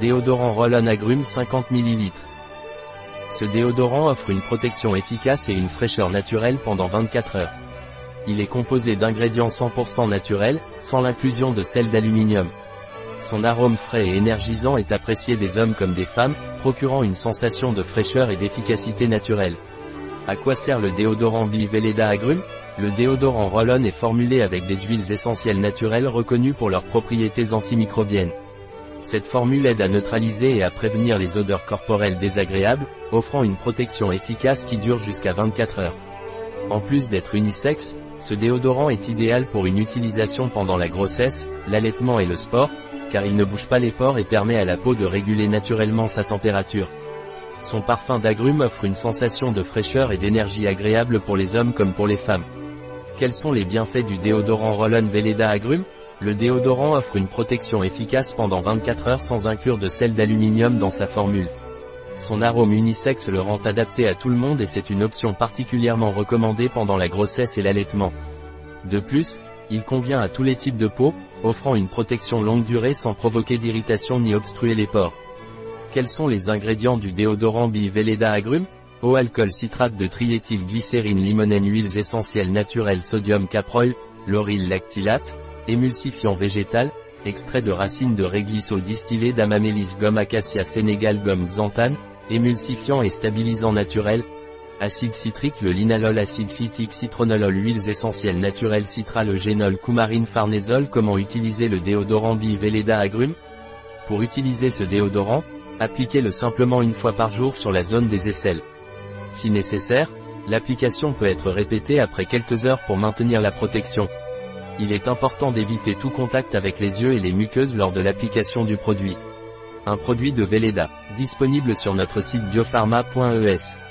Déodorant Roll-On Agrumes 50 ml. Ce déodorant offre une protection efficace et une fraîcheur naturelle pendant 24 heures. Il est composé d'ingrédients 100% naturels, sans l'inclusion de sel d'aluminium. Son arôme frais et énergisant est apprécié des hommes comme des femmes, procurant une sensation de fraîcheur et d'efficacité naturelle. À quoi sert le déodorant Bi Veleda Agrumes Le déodorant Roll-On est formulé avec des huiles essentielles naturelles reconnues pour leurs propriétés antimicrobiennes. Cette formule aide à neutraliser et à prévenir les odeurs corporelles désagréables, offrant une protection efficace qui dure jusqu'à 24 heures. En plus d'être unisexe, ce déodorant est idéal pour une utilisation pendant la grossesse, l'allaitement et le sport, car il ne bouge pas les pores et permet à la peau de réguler naturellement sa température. Son parfum d'agrumes offre une sensation de fraîcheur et d'énergie agréable pour les hommes comme pour les femmes. Quels sont les bienfaits du déodorant Roll-On Veleda Agrumes? Le déodorant offre une protection efficace pendant 24 heures sans inclure de sel d'aluminium dans sa formule. Son arôme unisexe le rend adapté à tout le monde et c'est une option particulièrement recommandée pendant la grossesse et l'allaitement. De plus, il convient à tous les types de peau, offrant une protection longue durée sans provoquer d'irritation ni obstruer les pores. Quels sont les ingrédients du déodorant Bi Veleda Agrumes? Eau alcool citrate de triéthylglycérine limonène huiles essentielles naturelles sodium caproil, lauryl lactylate, émulsifiant végétal, extrait de racines de réglisseau distillé d'amamélis gomme acacia sénégal gomme xanthane, émulsifiant et stabilisant naturel, acide citrique le linalol acide phytique citronolol huiles essentielles naturelles citralogénol coumarine farnésol Comment utiliser le déodorant Bi Veleda Agrumes? Pour utiliser ce déodorant, appliquez-le simplement une fois par jour sur la zone des aisselles. Si nécessaire, l'application peut être répétée après quelques heures pour maintenir la protection. Il est important d'éviter tout contact avec les yeux et les muqueuses lors de l'application du produit. Un produit de Veleda, disponible sur notre site biopharma.es.